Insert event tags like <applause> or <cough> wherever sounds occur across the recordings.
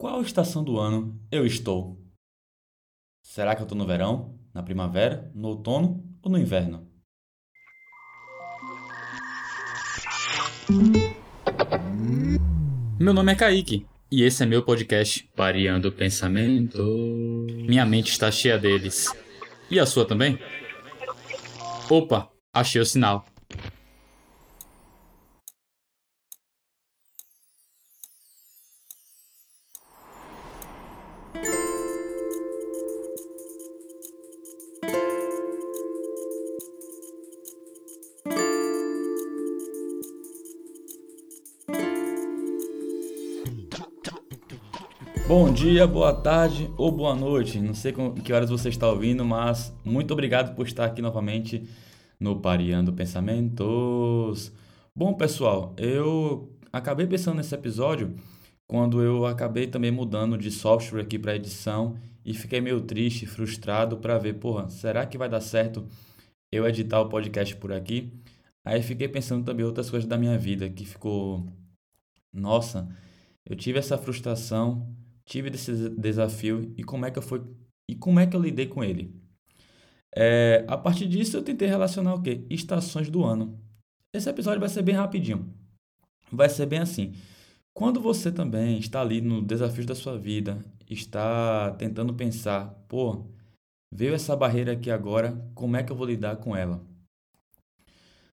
Qual estação do ano eu estou? Será que eu estou no verão, na primavera, no outono ou no inverno? Meu nome é Kaique e esse é meu podcast Variando o Pensamento. Minha mente está cheia deles. E a sua também? Opa, achei o sinal. Bom dia, boa tarde ou boa noite. Não sei com que horas você está ouvindo, mas muito obrigado por estar aqui novamente no Pareando Pensamentos. Bom, pessoal, eu acabei pensando nesse episódio quando eu acabei também mudando de software aqui para edição e fiquei meio triste, frustrado para ver, porra, será que vai dar certo eu editar o podcast por aqui? Aí fiquei pensando também outras coisas da minha vida que ficou nossa, eu tive essa frustração tive esse desafio e como é que eu fui e como é que eu lidei com ele. É, a partir disso eu tentei relacionar o quê? Estações do ano. Esse episódio vai ser bem rapidinho. Vai ser bem assim. Quando você também está ali no desafio da sua vida, está tentando pensar, pô, veio essa barreira aqui agora, como é que eu vou lidar com ela?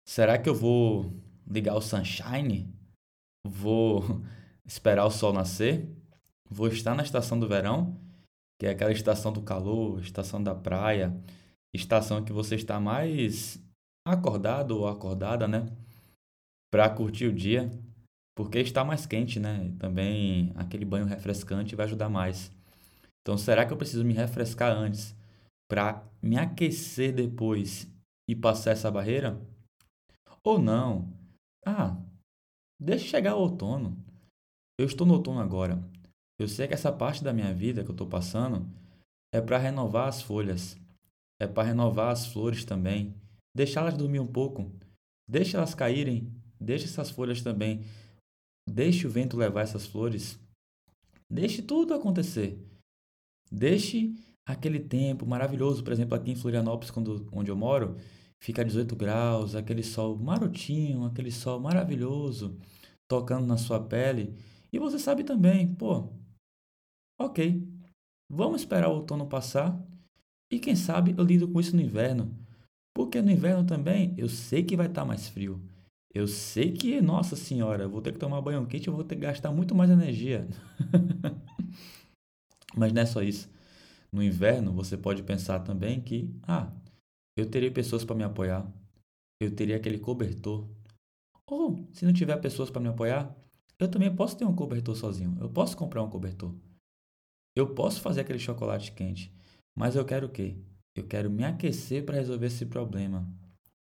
Será que eu vou ligar o sunshine? Vou esperar o sol nascer? Vou estar na estação do verão, que é aquela estação do calor, estação da praia, estação que você está mais acordado ou acordada, né? Para curtir o dia, porque está mais quente, né? Também aquele banho refrescante vai ajudar mais. Então, será que eu preciso me refrescar antes para me aquecer depois e passar essa barreira? Ou não? Ah, deixa chegar o outono. Eu estou no outono agora. Eu sei que essa parte da minha vida que eu estou passando é para renovar as folhas, é para renovar as flores também, deixá-las dormir um pouco, deixe elas caírem, deixe essas folhas também, deixe o vento levar essas flores, deixe tudo acontecer, deixe aquele tempo maravilhoso, por exemplo, aqui em Florianópolis, quando, onde eu moro, fica 18 graus, aquele sol marotinho, aquele sol maravilhoso tocando na sua pele. E você sabe também, pô, Ok, vamos esperar o outono passar e quem sabe eu lido com isso no inverno. Porque no inverno também eu sei que vai estar tá mais frio. Eu sei que, nossa senhora, vou ter que tomar banho quente, eu vou ter que gastar muito mais energia. <laughs> Mas não é só isso. No inverno você pode pensar também que, ah, eu teria pessoas para me apoiar. Eu teria aquele cobertor. Ou, se não tiver pessoas para me apoiar, eu também posso ter um cobertor sozinho. Eu posso comprar um cobertor. Eu posso fazer aquele chocolate quente, mas eu quero o quê? Eu quero me aquecer para resolver esse problema.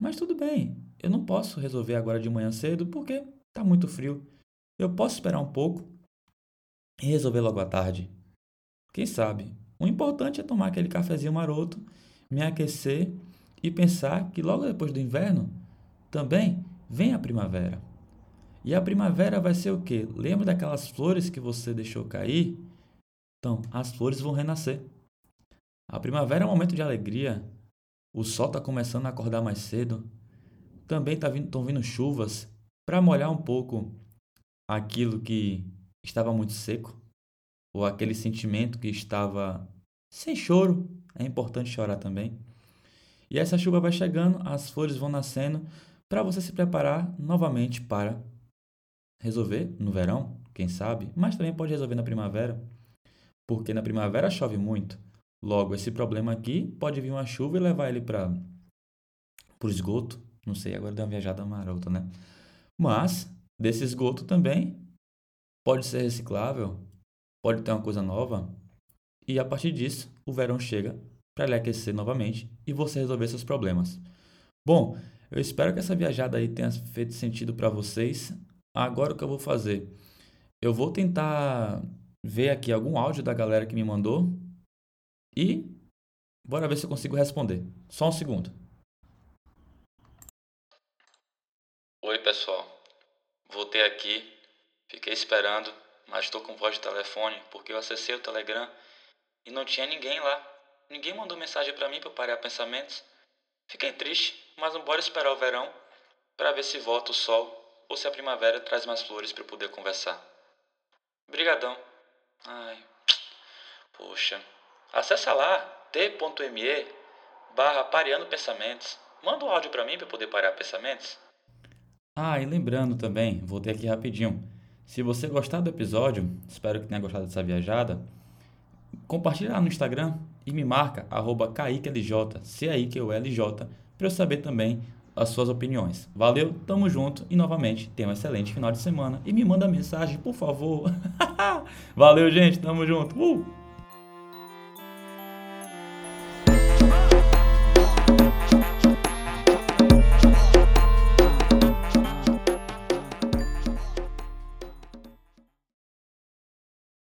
Mas tudo bem, eu não posso resolver agora de manhã cedo porque está muito frio. Eu posso esperar um pouco e resolver logo à tarde. Quem sabe? O importante é tomar aquele cafezinho maroto, me aquecer e pensar que logo depois do inverno também vem a primavera. E a primavera vai ser o quê? Lembra daquelas flores que você deixou cair? Então, as flores vão renascer. A primavera é um momento de alegria. O sol está começando a acordar mais cedo. Também estão tá vindo, vindo chuvas para molhar um pouco aquilo que estava muito seco, ou aquele sentimento que estava sem choro. É importante chorar também. E essa chuva vai chegando, as flores vão nascendo para você se preparar novamente para resolver no verão, quem sabe, mas também pode resolver na primavera porque na primavera chove muito. Logo, esse problema aqui pode vir uma chuva e levar ele para o esgoto. Não sei, agora deu uma viajada marota, né? Mas, desse esgoto também pode ser reciclável, pode ter uma coisa nova. E a partir disso, o verão chega para ele aquecer novamente e você resolver seus problemas. Bom, eu espero que essa viajada aí tenha feito sentido para vocês. Agora o que eu vou fazer? Eu vou tentar ver aqui algum áudio da galera que me mandou e bora ver se eu consigo responder. Só um segundo. Oi, pessoal. Voltei aqui, fiquei esperando, mas estou com voz de telefone porque eu acessei o Telegram e não tinha ninguém lá. Ninguém mandou mensagem para mim para parar pensamentos. Fiquei triste, mas não bora esperar o verão para ver se volta o sol ou se a primavera traz mais flores para eu poder conversar. Brigadão. Ai. Poxa. Acessa lá t.me barra pareando pensamentos. Manda um áudio para mim para poder parar pensamentos. Ah, e lembrando também, voltei aqui rapidinho. Se você gostar do episódio, espero que tenha gostado dessa viajada, compartilha lá no Instagram e me marca, arroba CaiqueLJ, C-A-I-Q-U-L-J, para eu saber também as suas opiniões. Valeu, tamo junto e novamente tenha um excelente final de semana e me manda mensagem, por favor. <laughs> Valeu, gente, tamo junto. Uh!